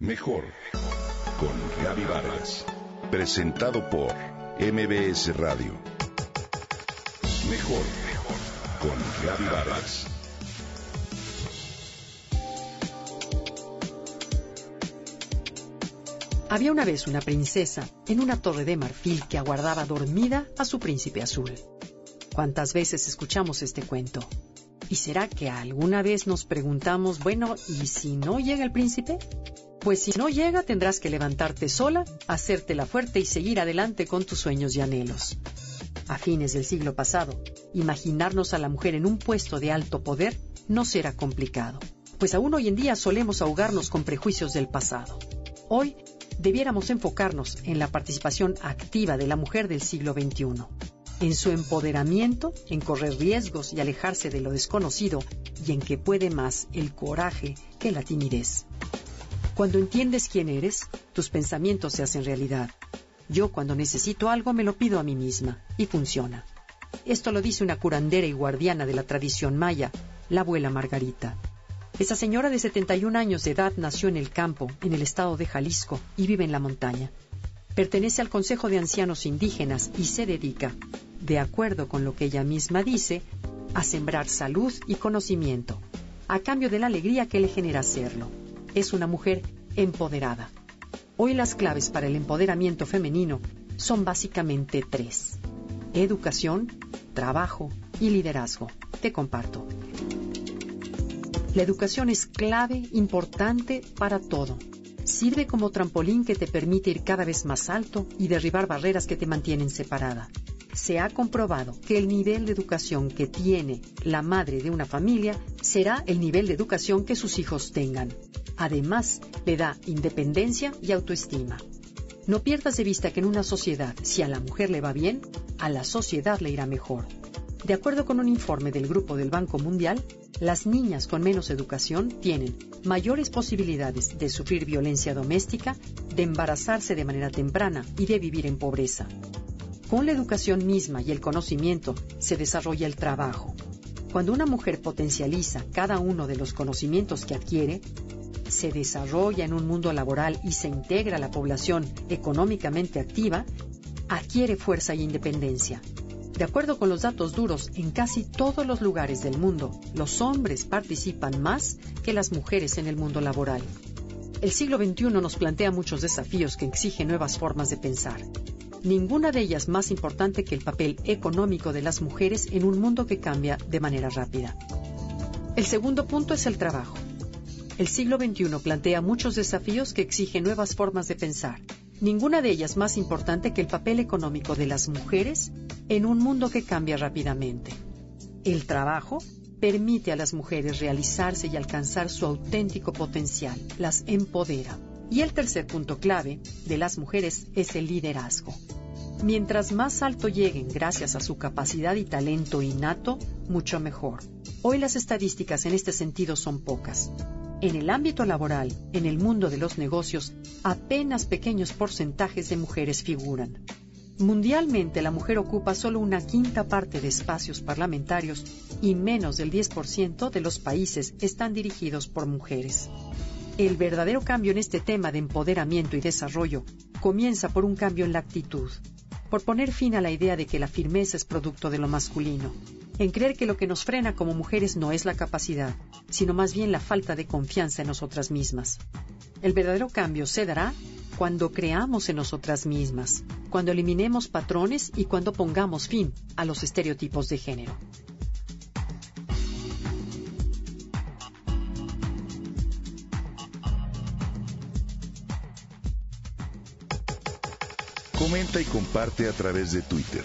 Mejor con Gaby Vargas. Presentado por MBS Radio. Mejor con Gaby Vargas. Había una vez una princesa en una torre de marfil que aguardaba dormida a su príncipe azul. ¿Cuántas veces escuchamos este cuento? ¿Y será que alguna vez nos preguntamos, bueno, ¿y si no llega el príncipe? Pues si no llega, tendrás que levantarte sola, hacértela fuerte y seguir adelante con tus sueños y anhelos. A fines del siglo pasado, imaginarnos a la mujer en un puesto de alto poder no será complicado, pues aún hoy en día solemos ahogarnos con prejuicios del pasado. Hoy debiéramos enfocarnos en la participación activa de la mujer del siglo XXI, en su empoderamiento, en correr riesgos y alejarse de lo desconocido, y en que puede más el coraje que la timidez. Cuando entiendes quién eres, tus pensamientos se hacen realidad. Yo cuando necesito algo me lo pido a mí misma y funciona. Esto lo dice una curandera y guardiana de la tradición maya, la abuela Margarita. Esa señora de 71 años de edad nació en el campo, en el estado de Jalisco, y vive en la montaña. Pertenece al Consejo de Ancianos Indígenas y se dedica, de acuerdo con lo que ella misma dice, a sembrar salud y conocimiento, a cambio de la alegría que le genera hacerlo es una mujer empoderada. Hoy las claves para el empoderamiento femenino son básicamente tres. Educación, trabajo y liderazgo. Te comparto. La educación es clave, importante para todo. Sirve como trampolín que te permite ir cada vez más alto y derribar barreras que te mantienen separada. Se ha comprobado que el nivel de educación que tiene la madre de una familia será el nivel de educación que sus hijos tengan. Además, le da independencia y autoestima. No pierdas de vista que en una sociedad, si a la mujer le va bien, a la sociedad le irá mejor. De acuerdo con un informe del Grupo del Banco Mundial, las niñas con menos educación tienen mayores posibilidades de sufrir violencia doméstica, de embarazarse de manera temprana y de vivir en pobreza. Con la educación misma y el conocimiento se desarrolla el trabajo. Cuando una mujer potencializa cada uno de los conocimientos que adquiere, se desarrolla en un mundo laboral y se integra a la población económicamente activa, adquiere fuerza y independencia. De acuerdo con los datos duros, en casi todos los lugares del mundo, los hombres participan más que las mujeres en el mundo laboral. El siglo XXI nos plantea muchos desafíos que exigen nuevas formas de pensar. Ninguna de ellas más importante que el papel económico de las mujeres en un mundo que cambia de manera rápida. El segundo punto es el trabajo. El siglo XXI plantea muchos desafíos que exigen nuevas formas de pensar, ninguna de ellas más importante que el papel económico de las mujeres en un mundo que cambia rápidamente. El trabajo permite a las mujeres realizarse y alcanzar su auténtico potencial, las empodera. Y el tercer punto clave de las mujeres es el liderazgo. Mientras más alto lleguen gracias a su capacidad y talento innato, mucho mejor. Hoy las estadísticas en este sentido son pocas. En el ámbito laboral, en el mundo de los negocios, apenas pequeños porcentajes de mujeres figuran. Mundialmente la mujer ocupa solo una quinta parte de espacios parlamentarios y menos del 10% de los países están dirigidos por mujeres. El verdadero cambio en este tema de empoderamiento y desarrollo comienza por un cambio en la actitud, por poner fin a la idea de que la firmeza es producto de lo masculino, en creer que lo que nos frena como mujeres no es la capacidad, sino más bien la falta de confianza en nosotras mismas. El verdadero cambio se dará cuando creamos en nosotras mismas, cuando eliminemos patrones y cuando pongamos fin a los estereotipos de género. Comenta y comparte a través de Twitter.